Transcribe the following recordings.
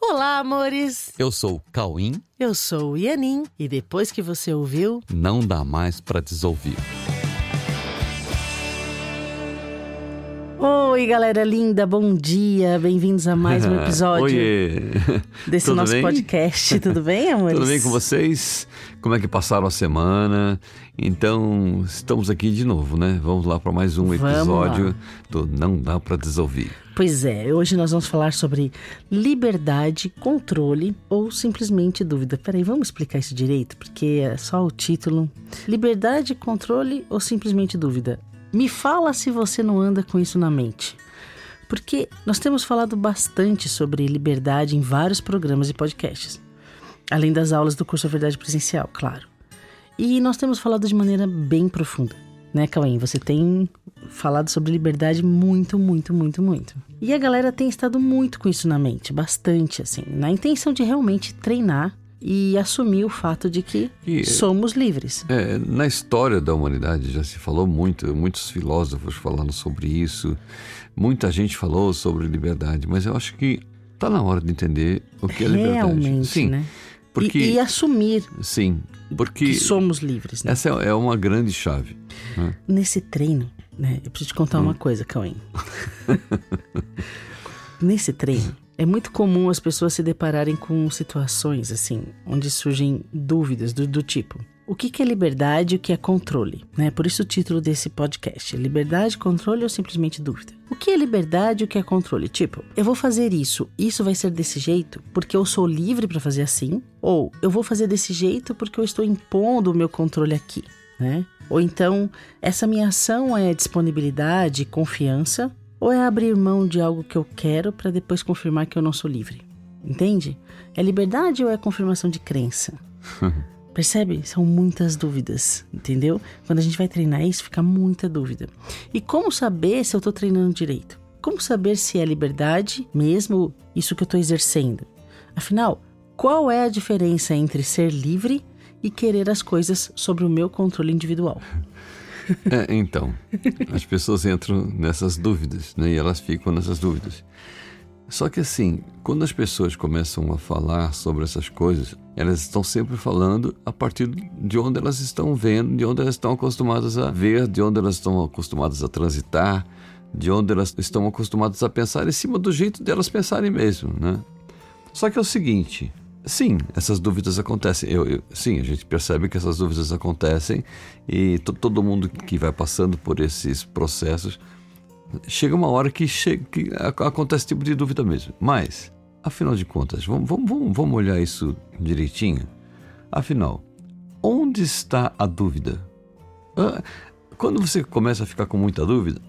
Olá, amores! Eu sou o Cauim. Eu sou o Ianin e depois que você ouviu, não dá mais para desouvir. Oi, galera linda, bom dia, bem-vindos a mais um episódio Oiê. desse Tudo nosso bem? podcast. Tudo bem, amores? Tudo bem com vocês? Como é que passaram a semana? Então, estamos aqui de novo, né? Vamos lá para mais um episódio do Não Dá para Desouvir. Pois é, hoje nós vamos falar sobre liberdade, controle ou simplesmente dúvida. Peraí, vamos explicar isso direito, porque é só o título. Liberdade, controle ou simplesmente dúvida? Me fala se você não anda com isso na mente. Porque nós temos falado bastante sobre liberdade em vários programas e podcasts. Além das aulas do curso A Verdade Presencial, claro. E nós temos falado de maneira bem profunda. Né, Cauém? Você tem falado sobre liberdade muito, muito, muito, muito. E a galera tem estado muito com isso na mente, bastante, assim, na intenção de realmente treinar e assumir o fato de que E- somos livres. É, na história da humanidade já se falou muito, muitos filósofos falaram sobre isso, muita gente falou sobre liberdade, mas eu acho que tá na hora de entender o que é liberdade. Realmente, Sim, né? porque E, e assumir sim, porque que somos livres, né? essa é uma grande chave. né? Nesse treino, né? Eu preciso te contar Hum. uma coisa, Cauém. Nesse treino, é muito comum as pessoas se depararem com situações assim, onde surgem dúvidas do, do tipo: o que, é liberdade e o que é controle? Né? Por isso o título desse podcast: Liberdade, controle ou simplesmente dúvida? O que é liberdade e o que é controle? Tipo, eu vou fazer isso, isso vai ser desse jeito porque eu sou livre para fazer assim? Ou eu vou fazer desse jeito porque eu estou impondo o meu controle aqui? né? Ou então, essa minha ação é disponibilidade, confiança, ou é abrir mão de algo que eu quero para depois confirmar que eu não sou livre? Entende? É liberdade ou é confirmação de crença? Percebe? São muitas dúvidas, entendeu? Quando a gente vai treinar isso, fica muita dúvida. E como saber se eu estou treinando direito? Como saber se é liberdade mesmo isso que eu estou exercendo? Afinal, qual é a diferença entre ser livre e querer as coisas sobre o meu controle individual? É, então, as pessoas entram nessas dúvidas, né? E elas ficam nessas dúvidas. Só que assim, quando as pessoas começam a falar sobre essas coisas, elas estão sempre falando a partir de onde elas estão vendo, de onde elas estão acostumadas a ver, de onde elas estão acostumadas a transitar, de onde elas estão acostumadas a pensar em cima do jeito delas pensarem mesmo, né? Só que é o seguinte, sim, essas dúvidas acontecem. Eu, eu- sim, a gente percebe que essas dúvidas acontecem e to- todo mundo que vai passando por esses processos chega uma hora que, chega, que ac- acontece esse tipo de dúvida mesmo. Mas, afinal de contas, vamos, vamos, vamos, olhar isso direitinho. Afinal, onde está a dúvida? Quando você começa a ficar com muita dúvida,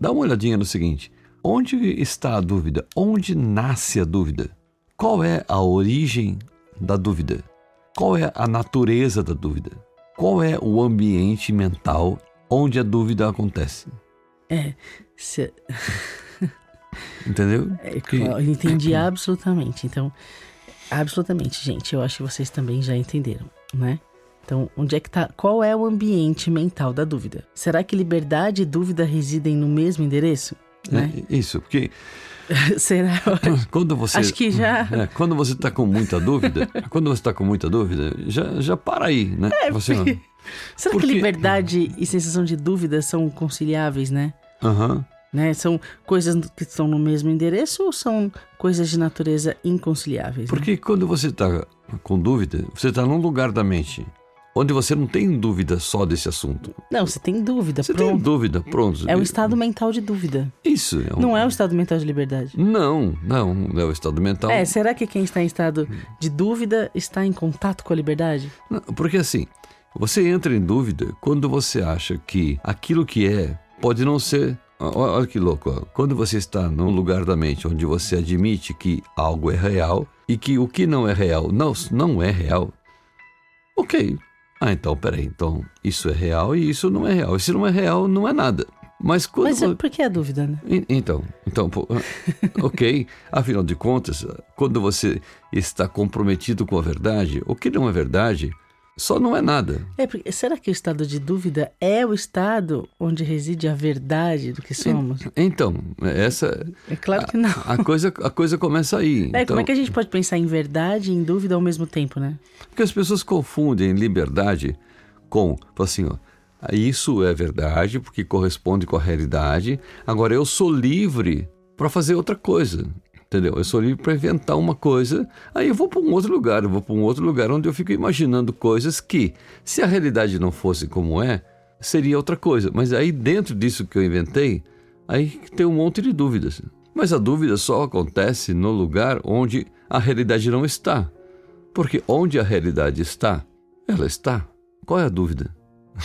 dá uma olhadinha no seguinte: onde está a dúvida? Onde nasce a dúvida? Qual é a origem da dúvida? Qual é a natureza da dúvida? Qual é o ambiente mental onde a dúvida acontece? É, se- Entendeu? é, Que- eu entendi absolutamente. Então, absolutamente, gente, eu acho que vocês também já entenderam, né? Então, onde é que tá? Qual é o ambiente mental da dúvida? Será que liberdade e dúvida residem no mesmo endereço? Né? É, isso, porque Será? quando você. Acho que já. É, quando você está com muita dúvida, quando você está com muita dúvida, já, já para aí, né? você não. Será Porque- que liberdade e sensação de dúvida são conciliáveis, né? Aham. né? São coisas que estão no mesmo endereço ou são coisas de natureza inconciliáveis? né? Porque quando você está com dúvida, você está num lugar da mente onde você não tem dúvida só desse assunto. Não, você tem dúvida, Você tem pronto. dúvida, pronto. É o estado mental de dúvida. Isso. É um- Não é o estado mental de liberdade. Não, não, não é o estado mental. É, será que quem está em estado de dúvida está em contato com a liberdade? Não, Porque assim, você entra em dúvida quando você acha que aquilo que é pode não ser. Olha que louco, quando você está num lugar da mente onde você admite que algo é real e que o que não é real não, não é real, ok. Ah, então, peraí, então isso é real e isso não é real. E se não é real, não é nada. Mas quando. Mas por que a dúvida, né? En- Então, então, pô, ok. Afinal de contas, quando você está comprometido com a verdade, o que não é verdade só não é nada. É, porque, será que o estado de dúvida é o estado onde reside a verdade do que somos? Então, essa. É claro que não. A, a coisa, a coisa começa aí. É, então, como é que a gente pode pensar em verdade e em dúvida ao mesmo tempo, né? Porque as pessoas confundem liberdade com, assim, ó, isso é verdade porque corresponde com a realidade. Agora eu sou livre para fazer outra coisa. Entendeu? Eu sou livre para inventar uma coisa, aí eu vou para um outro lugar, eu vou para um outro lugar onde eu fico imaginando coisas que, se a realidade não fosse como é, seria outra coisa. Mas aí dentro disso que eu inventei, aí tem um monte de dúvidas. Mas a dúvida só acontece no lugar onde a realidade não está. Porque onde a realidade está, ela está. Qual é a dúvida?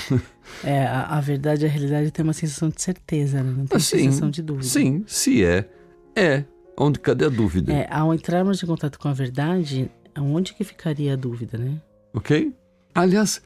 é, a, a, verdade e a realidade tem uma sensação de certeza, né? não tem assim, sensação de dúvida. Sim, se é, é. Onde cadê a dúvida? É, ao entrarmos em contato com a verdade, onde que ficaria a dúvida, né? Ok? Aliás,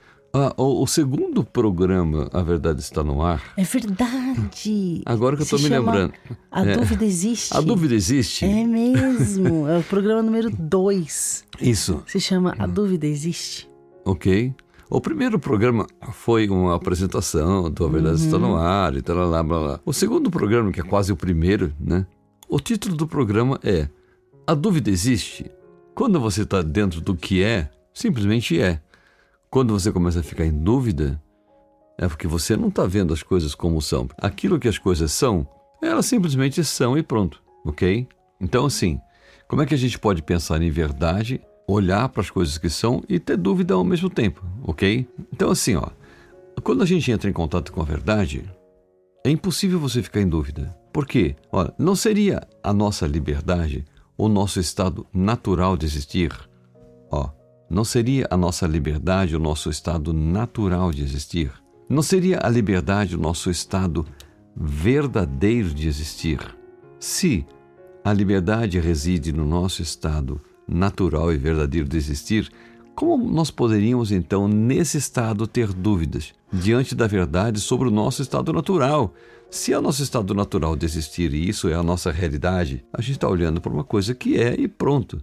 o, o, segundo programa, A Verdade Está no Ar. É verdade! Agora que eu estou me lembrando. A é, Dúvida Existe. A Dúvida Existe? É mesmo. é o programa número 2. Isso. Se chama A Dúvida Existe. Ok. O primeiro programa foi uma apresentação do A Verdade uhum. Está no Ar e tal, lá, blá, blá. O segundo programa, que é quase o primeiro, né? O título do programa é A Dúvida Existe? Quando você está dentro do que é, simplesmente é. Quando você começa a ficar em dúvida, é porque você não está vendo as coisas como são. Aquilo que as coisas são, elas simplesmente são e pronto, ok? Então, assim, como é que a gente pode pensar em verdade, olhar para as coisas que são e ter dúvida ao mesmo tempo, ok? Então, assim, ó, quando a gente entra em contato com a verdade, é impossível você ficar em dúvida. Por quê? Olha, não seria a nossa liberdade o nosso estado natural de existir? Ó, não seria a nossa liberdade o nosso estado natural de existir? Não seria a liberdade o nosso estado verdadeiro de existir? Se a liberdade reside no nosso estado natural e verdadeiro de existir, como nós poderíamos então, nesse estado, ter dúvidas diante da verdade sobre o nosso estado natural? Se é o nosso estado natural de existir e isso é a nossa realidade, a gente está olhando para uma coisa que é e pronto.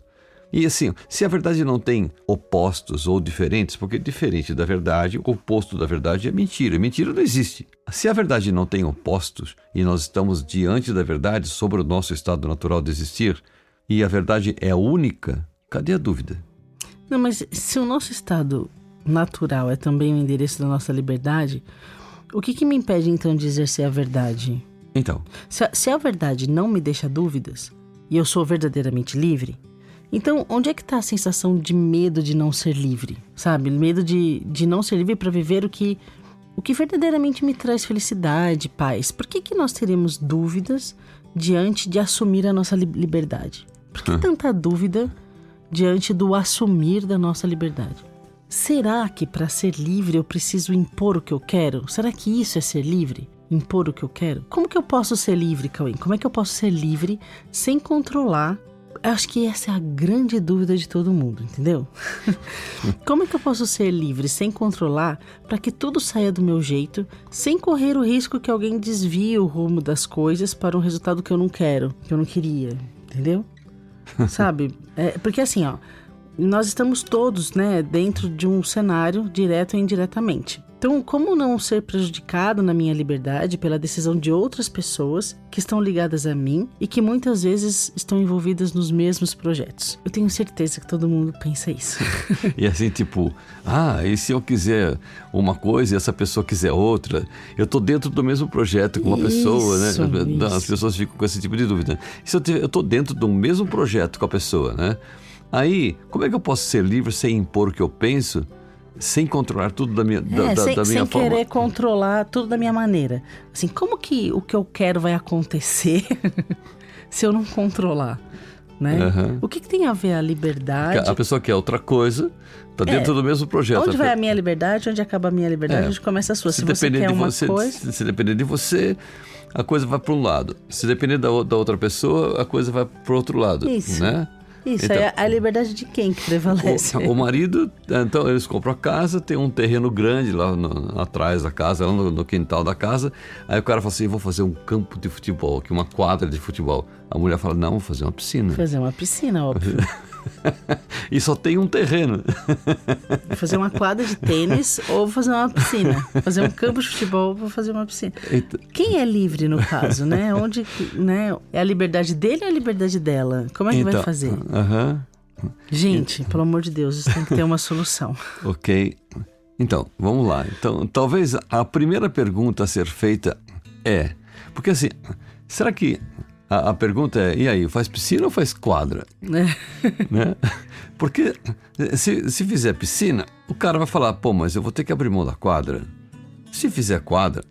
E assim, se a verdade não tem opostos ou diferentes, porque diferente da verdade, o oposto da verdade é mentira. Mentira não existe. Se a verdade não tem opostos e nós estamos diante da verdade sobre o nosso estado natural de existir, e a verdade é única, cadê a dúvida? Não, mas se o nosso estado natural é também o endereço da nossa liberdade, o que, que me impede então de exercer a verdade? Então. Se a, se a verdade não me deixa dúvidas e eu sou verdadeiramente livre, então onde é que está a sensação de medo de não ser livre? Sabe? Medo de, de não ser livre para viver o que, o que verdadeiramente me traz felicidade, paz. Por que, que nós teremos dúvidas diante de assumir a nossa liberdade? Por que tanta dúvida diante do assumir da nossa liberdade? Será que para ser livre eu preciso impor o que eu quero? Será que isso é ser livre? Impor o que eu quero? Como que eu posso ser livre, Cauê? Como é que eu posso ser livre sem controlar? Acho que essa é a grande dúvida de todo mundo, entendeu? Como é que eu posso ser livre sem controlar para que tudo saia do meu jeito, sem correr o risco que alguém desvie o rumo das coisas para um resultado que eu não quero, que eu não queria, entendeu? Sabe? É, porque assim, ó, nós estamos todos, né, dentro de um cenário direto e indiretamente. Então, como não ser prejudicado na minha liberdade pela decisão de outras pessoas que estão ligadas a mim e que muitas vezes estão envolvidas nos mesmos projetos? Eu tenho certeza que todo mundo pensa isso. e assim, tipo, ah, e se eu quiser uma coisa e essa pessoa quiser outra? Eu tô dentro do mesmo projeto com uma isso, pessoa, né? Isso. As pessoas ficam com esse tipo de dúvida. E se eu, eu tô dentro do mesmo projeto com a pessoa, né? Aí, como é que eu posso ser livre sem impor o que eu penso, sem controlar tudo da minha, da, é, da, sem, da minha sem forma? querer controlar tudo da minha maneira. Assim, como que o que eu quero vai acontecer se eu não controlar? Né? Uhum. O que, que, tem a ver a liberdade? A pessoa quer outra coisa, está dentro é. do mesmo projeto. Onde vai a minha liberdade? Onde acaba a minha liberdade? É. Onde começa a sua? Se, se você quer de uma você, coisa... Se, se depender de você, a coisa vai para um lado. Se depender da, da outra pessoa, a coisa vai para o outro lado. Isso. Né? Isso, então, é a liberdade de quem que prevalece? O, o, marido, então, eles compram a casa, tem um terreno grande lá no, atrás da casa, lá no, no, quintal da casa. Aí o cara fala assim: vou fazer um campo de futebol aqui, uma quadra de futebol. A mulher fala: não, vou fazer uma piscina. Fazer uma piscina, óbvio. e só tem um terreno. Vou fazer uma quadra de tênis ou vou fazer uma piscina. Fazer um campo de futebol ou vou fazer uma piscina. Eita. Quem é livre no caso, né? Onde, né? É a liberdade dele ou a liberdade dela? Como é que então, vai fazer? aham, Gente, pelo amor de Deus, isso tem que ter uma solução. ok. Então, vamos lá. Então, talvez a primeira pergunta a ser feita é... Porque assim, será que... A, a pergunta é, e aí, faz piscina ou faz quadra? né? né? Porque se, se fizer piscina, o cara vai falar, pô, mas eu vou ter que abrir mão da quadra. Se fizer quadra,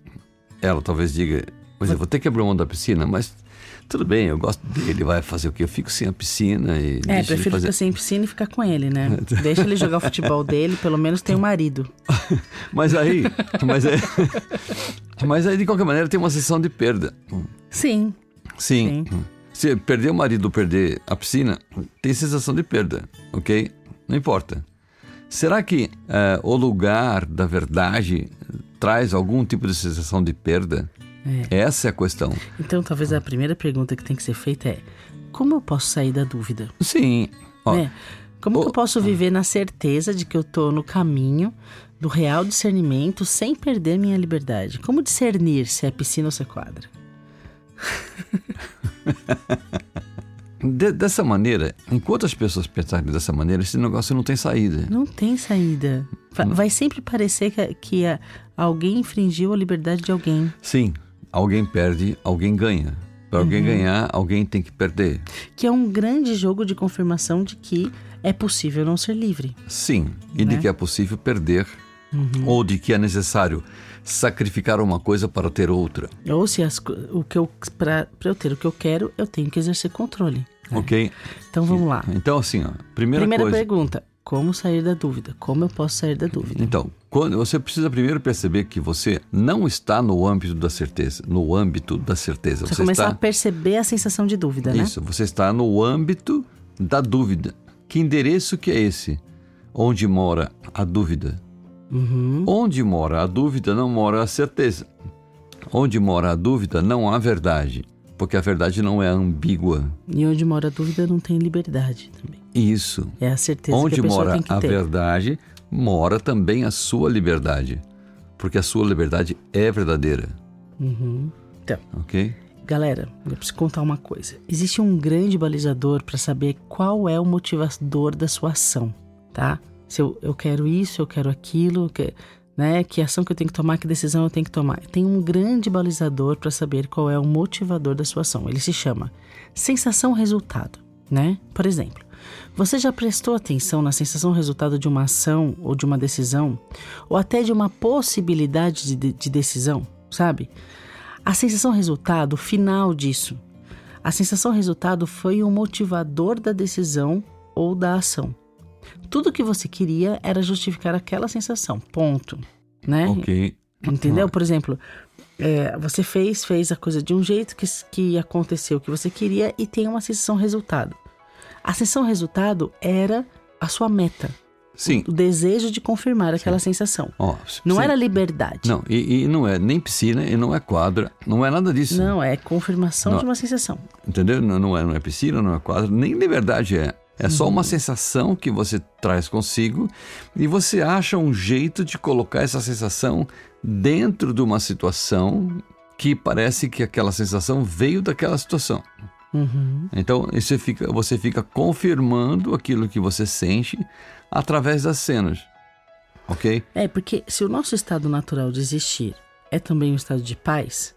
ela talvez diga, mas eu vou ter que abrir mão da piscina, mas tudo bem, eu gosto dele, vai fazer o quê? Eu fico sem a piscina e. É, deixa prefiro fazer... ficar sem piscina e ficar com ele, né? Deixa ele jogar o futebol dele, pelo menos tem um marido. Mas aí, mas, é, mas aí de qualquer maneira tem uma sessão de perda. Sim, Sim. Se perder o marido ou perder a piscina, tem sensação de perda, ok? Não importa. Será que eh, o lugar da verdade traz algum tipo de sensação de perda? Essa é a questão. então talvez a primeira pergunta que tem que ser feita é: como eu posso sair da dúvida? Sim. Ó, né? Como que o- eu posso viver na certeza de que eu tô no caminho do real discernimento sem perder minha liberdade? Como discernir se é piscina ou se é quadra? de- dessa maneira, enquanto as pessoas pensarem dessa maneira, esse negócio não tem saída. Não tem saída. Va- Vai sempre parecer que, que a- alguém infringiu a liberdade de alguém. Sim, alguém perde, alguém ganha. Para alguém ganhar, alguém tem que perder. Que é um grande jogo de confirmação de que é possível não ser livre. Sim, e de Né? que é possível perder, ou de que é necessário sacrificar uma coisa para ter outra. Ou se as o que eu para eu ter o que eu quero, eu tenho que exercer controle. Ok? Então vamos lá. Então, assim, ó, primeira, Primeira coisa. pergunta: como sair da dúvida? Como eu posso sair da dúvida? Então, quando você precisa primeiro perceber que você não está no âmbito da certeza, no âmbito da certeza. Você Você começar a está perceber a sensação de dúvida, né? isso, você está no âmbito da dúvida. Que endereço que é esse? Onde mora a dúvida? Uhum. Onde mora a dúvida, não mora a certeza. Onde mora a dúvida, não há verdade, porque a verdade não é ambígua. E onde mora a dúvida não tem liberdade também. Isso. É a certeza Onde que a pessoa mora tem que a ter. verdade, mora também a sua liberdade, porque a sua liberdade é verdadeira, Uhum. Então, ok? galera, eu preciso contar uma coisa. Existe um grande balizador para saber qual é o motivador da sua ação, tá? Se eu, eu quero isso, eu quero aquilo, que, né? Que ação que eu tenho que tomar, que decisão eu tenho que tomar. Tem um grande balizador para saber qual é o motivador da sua ação. Ele se chama sensação-resultado, né? Por exemplo, você já prestou atenção na sensação-resultado de uma ação ou de uma decisão, ou até de uma possibilidade de, de- de decisão, sabe? A sensação-resultado final disso. A sensação-resultado foi o motivador da decisão ou da ação. Tudo que você queria era justificar aquela sensação, ponto. Né? Ok. Entendeu? Por exemplo, é, você fez, fez a coisa de um jeito que, que aconteceu o que você queria e tem uma sensação resultado. A sensação resultado era a sua meta, Sim. o desejo de confirmar aquela sensação. Ó, Não sim. era liberdade. Não, e, e não é nem piscina, e não é quadra, não é nada disso. Não, é confirmação Não. de uma sensação. Entendeu? Não, não é, não é piscina, não é quadra, nem liberdade é. É só Uhum. uma sensação que você traz consigo e você acha um jeito de colocar essa sensação dentro de uma situação que parece que aquela sensação veio daquela situação. Uhum. Então você fica, você fica confirmando aquilo que você sente através das cenas. Ok? É, porque se o nosso estado natural de existir é também um estado de paz,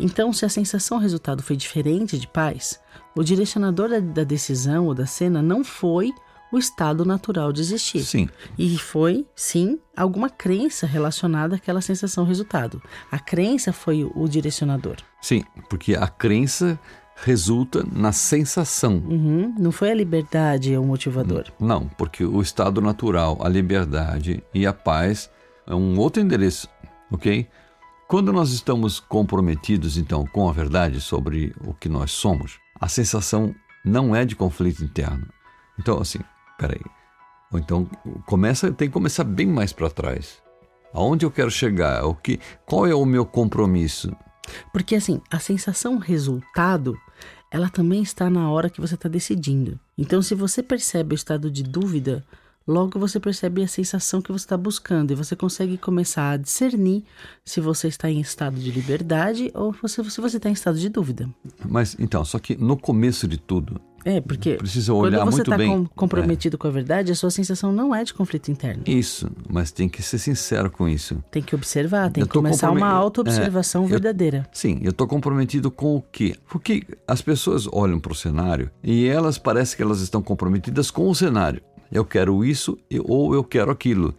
então se a sensação resultado foi diferente de paz, o direcionador da, da decisão ou da cena não foi o estado natural de existir. Sim. E foi, sim, alguma crença relacionada àquela sensação resultado. A crença foi o, o direcionador. Sim, porque a crença resulta na sensação. Uhum, Não foi a liberdade o motivador. Não, porque o estado natural, a liberdade e a paz é um outro endereço, ok? Quando nós estamos comprometidos, então, com a verdade sobre o que nós somos, a sensação não é de conflito interno. Então, assim, peraí. Ou então, começa, tem que começar bem mais para trás. Aonde eu quero chegar? O que, qual é o meu compromisso? Porque assim, a sensação resultado ela também está na hora que você está decidindo. Então, se você percebe o estado de dúvida, logo você percebe a sensação que você está buscando e você consegue começar a discernir se você está em estado de liberdade ou se você está em estado de dúvida. Mas então, só que no começo de tudo, é, porque Precisa olhar quando você está bem. comprometido com a verdade, a sua sensação não é de conflito interno. isso, mas tem que ser sincero com isso. Tem que observar, tem Eu que começar uma auto-observação É, eu- verdadeira. Sim, eu estou comprometido com o quê? Porque as pessoas olham para o cenário e elas parecem que elas estão comprometidas com o cenário. Eu quero isso ou eu quero aquilo.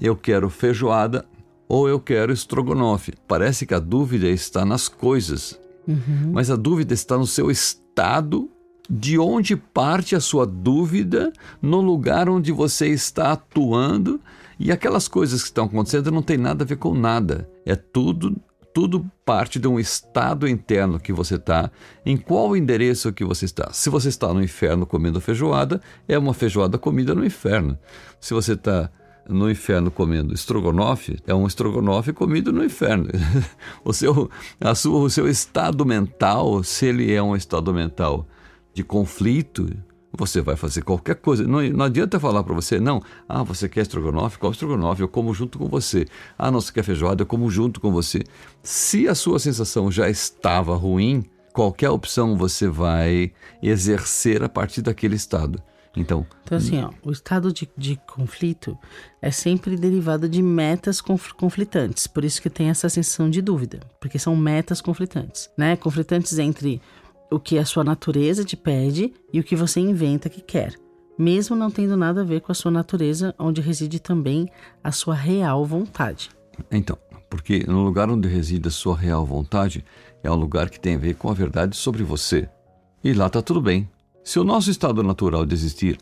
Eu quero feijoada ou eu quero estrogonofe. Parece que a dúvida está nas coisas, Uhum. mas a dúvida está no seu estado. De onde parte a sua dúvida no lugar onde você está atuando e aquelas coisas que estão acontecendo não tem nada a ver com nada. É tudo tudo parte de um estado interno que você está, em qual endereço que você está. Se você está no inferno comendo feijoada, é uma feijoada comida no inferno. Se você está no inferno comendo estrogonofe, é um estrogonofe comido no inferno. o, seu, a sua, o seu estado mental, se ele é um estado mental de conflito, você vai fazer qualquer coisa. Não, não adianta falar para você, não, ah, você quer estrogonofe? Qual estrogonofe? Eu como junto com você. Ah, não, você quer feijoada? Eu como junto com você. Se a sua sensação já estava ruim, qualquer opção você vai exercer a partir daquele estado. Então, Então, assim, ó, o estado de, de conflito é sempre derivado de metas conf- conflitantes. Por isso que tem essa sensação de dúvida. Porque são metas conflitantes, né? Conflitantes entre o que a sua natureza te pede e o que você inventa que quer. Mesmo não tendo nada a ver com a sua natureza, onde reside também a sua real vontade. Então, porque no lugar onde reside a sua real vontade é um lugar que tem a ver com a verdade sobre você. E lá está tudo bem. Se o nosso estado natural de existir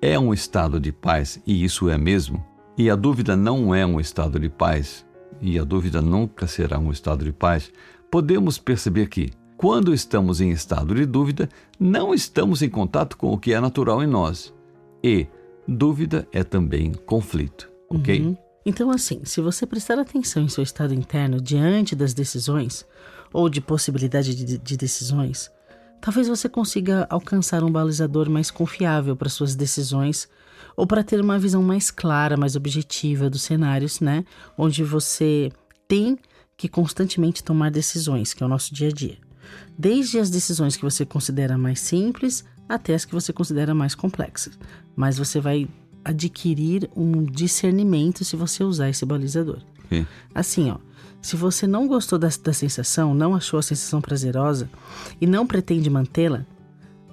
é um estado de paz, e isso é mesmo, e a dúvida não é um estado de paz, e a dúvida nunca será um estado de paz, podemos perceber que, quando estamos em estado de dúvida, não estamos em contato com o que é natural em nós. E dúvida é também conflito, ok? Uhum. Então, assim, se você prestar atenção em seu estado interno diante das decisões ou de possibilidade de, de decisões, talvez você consiga alcançar um balizador mais confiável para suas decisões ou para ter uma visão mais clara, mais objetiva dos cenários, né? Onde você tem que constantemente tomar decisões, que é o nosso dia a dia. Desde as decisões que você considera mais simples até as que você considera mais complexas. Mas você vai adquirir um discernimento se você usar esse balizador. Ok? Assim, ó, se você não gostou da, da sensação, não achou a sensação prazerosa e não pretende mantê-la,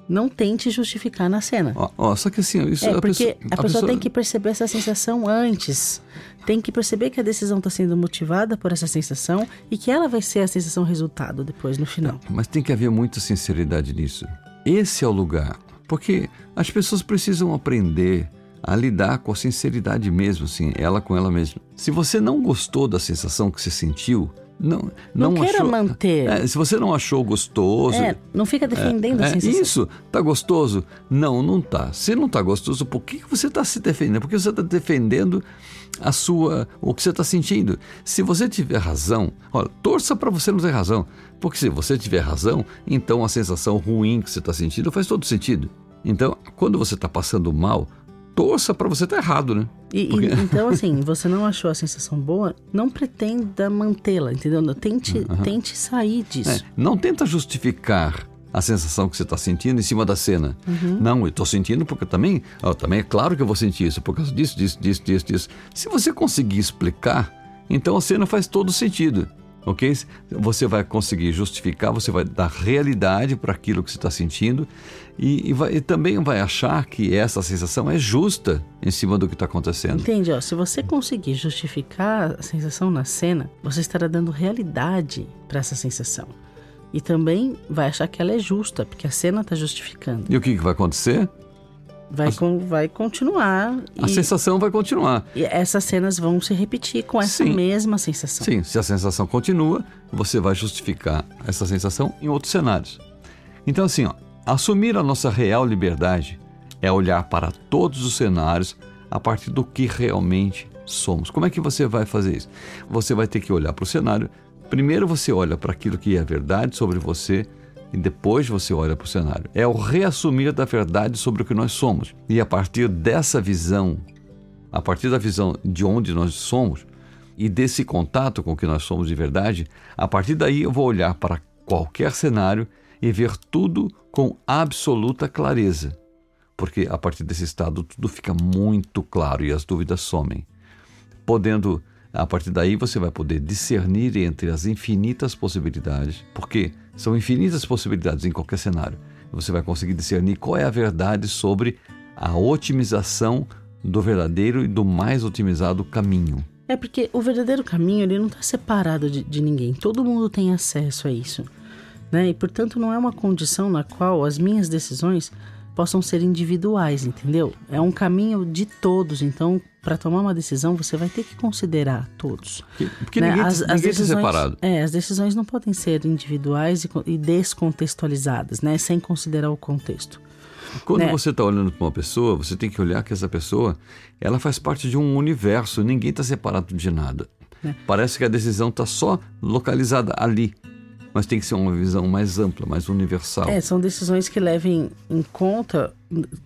não tente justificar na cena. Ó, ó, só que assim, isso É, a porque pessoa, a pessoa tem que perceber essa sensação antes. Tem que perceber que a decisão está sendo motivada por essa sensação e que ela vai ser a sensação resultado depois, no final. Mas tem que haver muita sinceridade nisso. Esse é o lugar. Porque as pessoas precisam aprender a lidar com a sinceridade mesmo, assim, ela com ela mesma. Se você não gostou da sensação que você sentiu, não Não, não, queira achou, manter. É, se você não achou gostoso, É, não fica defendendo a é, sensação. isso, tá gostoso? Não, não tá. Se não tá gostoso, por que que você está se defendendo? Porque você está defendendo a sua, o que você está sentindo. Se você tiver razão, olha, torça para você não ter razão, porque se você tiver razão, então a sensação ruim que você está sentindo faz todo sentido. Então, quando você está passando mal, torça para você estar errado, né? E, e- Porque- então, assim, você não achou a sensação boa, não pretenda mantê-la, entendeu? Tente, tente sair disso. É, não tenta justificar a sensação que você está sentindo em cima da cena. Não, eu estou sentindo porque também, ó, também é claro que eu vou sentir isso por causa disso, disso, disso, disso, disso. Se você conseguir explicar, então a cena faz todo sentido. Ok? Você vai conseguir justificar, você vai dar realidade para aquilo que você está sentindo e, e vai- e também vai achar que essa sensação é justa em cima do que está acontecendo. Entende? Ó, se você conseguir justificar a sensação na cena, você estará dando realidade para essa sensação. E também vai achar que ela é justa, porque a cena está justificando. E o que, que vai acontecer? Vai, con- vai continuar A e, sensação vai continuar. e essas cenas vão se repetir com essa Sim. mesma sensação. Sim, se a sensação continua, você vai justificar essa sensação em outros cenários. Então, assim, ó, assumir a nossa real liberdade é olhar para todos os cenários a partir do que realmente somos. Como é que você vai fazer isso? Você vai ter que olhar para o cenário. Primeiro, você olha para aquilo que é verdade sobre você, e depois você olha para o cenário. É o reassumir da verdade sobre o que nós somos. E a partir dessa visão, a partir da visão de onde nós somos e desse contato com o que nós somos de verdade, a partir daí eu vou olhar para qualquer cenário e ver tudo com absoluta clareza. Porque a partir desse estado tudo fica muito claro e as dúvidas somem. Podendo, a partir daí, você vai poder discernir entre as infinitas possibilidades, porque são infinitas possibilidades em qualquer cenário. Você vai conseguir discernir qual é a verdade sobre a otimização do verdadeiro e do mais otimizado caminho. É porque o verdadeiro caminho ele não está separado de, de ninguém. Todo mundo tem acesso a isso. Né? E, portanto, não é uma condição na qual as minhas decisões possam ser individuais, entendeu? É um caminho de todos. Então, para tomar uma decisão, você vai ter que considerar todos. Porque né? ninguém, as, ninguém as decisões, separado. É, as decisões não podem ser individuais e, e descontextualizadas, né? Sem considerar o contexto. Quando né? você está olhando para uma pessoa, você tem que olhar que essa pessoa, ela faz parte de um universo. Ninguém está separado de nada. É. Parece que a decisão está só localizada ali mas tem que ser uma visão mais ampla, mais universal. É, são decisões que levem em conta,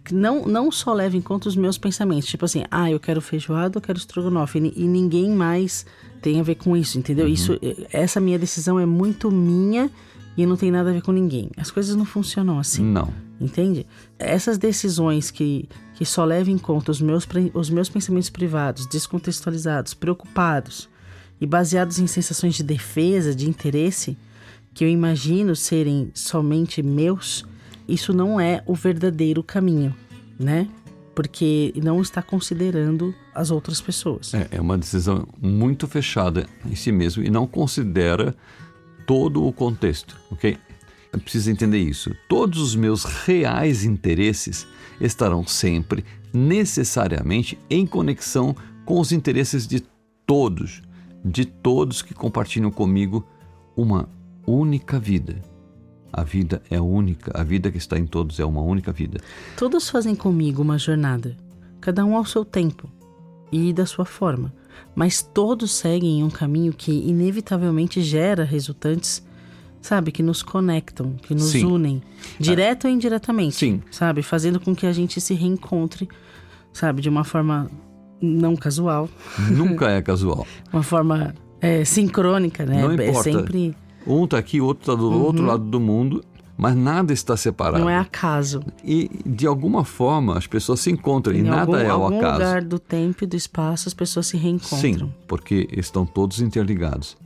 que não, não só levem em conta os meus pensamentos, tipo assim, ah, eu quero feijoada, eu quero estrogonofe, e, e ninguém mais tem a ver com isso, entendeu? Uhum. Isso, essa minha decisão é muito minha e não tem nada a ver com ninguém. As coisas não funcionam assim. Não. Entende? Essas decisões que, que só levam em conta os meus, os meus pensamentos privados, descontextualizados, preocupados e baseados em sensações de defesa, de interesse, que eu imagino serem somente meus, isso não é o verdadeiro caminho, né? Porque não está considerando as outras pessoas. É, é uma decisão muito fechada em si mesmo e não considera todo o contexto, ok? Preciso entender isso. Todos os meus reais interesses estarão sempre, necessariamente, em conexão com os interesses de todos, de todos que compartilham comigo uma única vida. A vida é única, a vida que está em todos é uma única vida. Todos fazem comigo uma jornada, cada um ao seu tempo e da sua forma, mas todos seguem em um caminho que inevitavelmente gera resultantes, sabe, que nos conectam, que nos Sim. unem, direto é. ou indiretamente, Sim. sabe, fazendo com que a gente se reencontre, sabe, de uma forma não casual. Nunca é casual. uma forma é, sincrônica, né? Não é importa. É sempre um está aqui, outro está do uhum. outro lado do mundo, mas nada está separado. Não é acaso. E de alguma forma as pessoas se encontram em e nada algum, é ao acaso. Em algum lugar do tempo e do espaço as pessoas se reencontram. Sim, porque estão todos interligados.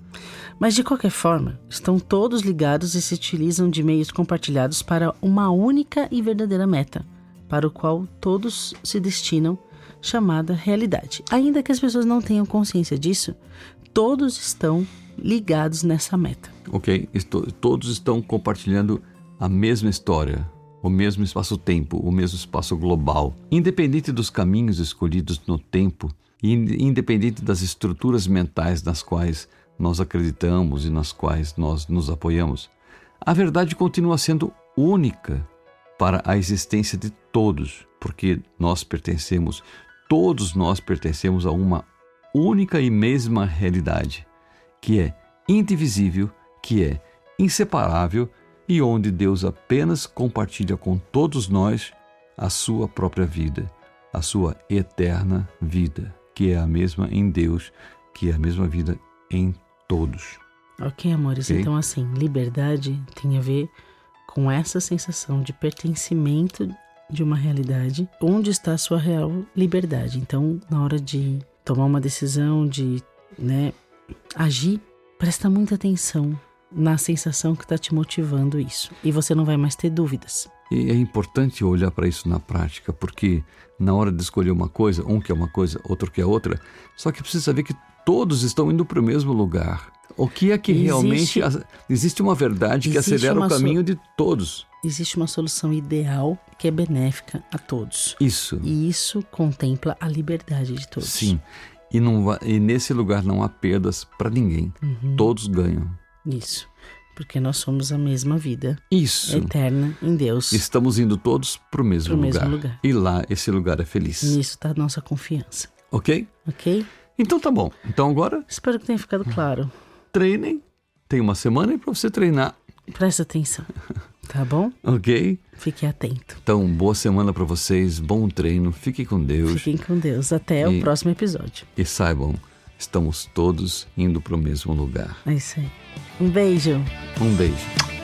Mas de qualquer forma, estão todos ligados e se utilizam de meios compartilhados para uma única e verdadeira meta, para o qual todos se destinam, chamada realidade. Ainda que as pessoas não tenham consciência disso, todos estão ligados nessa meta. Ok? Estou, todos estão compartilhando a mesma história, o mesmo espaço-tempo, o mesmo espaço global. Independente dos caminhos escolhidos no tempo e independente das estruturas mentais nas quais nós acreditamos e nas quais nós nos apoiamos, a verdade continua sendo única para a existência de todos, porque nós pertencemos, todos nós pertencemos a uma única e mesma realidade que é indivisível, que é inseparável e onde Deus apenas compartilha com todos nós a sua própria vida, a sua eterna vida, que é a mesma em Deus, que é a mesma vida em todos. Ok, amores. Okay? Então, assim, liberdade tem a ver com essa sensação de pertencimento de uma realidade. Onde está a sua real liberdade? Então, na hora de tomar uma decisão, de né, agir, presta muita atenção na sensação que está te motivando isso. E você não vai mais ter dúvidas. E é importante olhar para isso na prática, porque na hora de escolher uma coisa, um quer uma coisa, outro quer outra, só que precisa saber que todos estão indo para o mesmo lugar. O que é que existe, realmente. Existe uma verdade que acelera o caminho so... de todos. Existe uma solução ideal que é benéfica a todos. Isso. E isso contempla a liberdade de todos. Sim. E, não e nesse lugar não há perdas para ninguém. Uhum. Todos ganham. Isso. Porque nós somos a mesma vida. Isso. Eterna em Deus. Estamos indo todos para o mesmo, lugar. mesmo lugar. E lá esse lugar é feliz. Nisso está a nossa confiança. Ok? Ok? Então tá bom. Então agora. Espero que tenha ficado claro. Treinem. Tem uma semana para você treinar Presta atenção. Tá bom? Ok? Fique atento. Então, boa semana para vocês, bom treino, fiquem com Deus. Fiquem com Deus. Até E- o próximo episódio. E saibam, estamos todos indo para o mesmo lugar. É isso aí. Um beijo. Um beijo.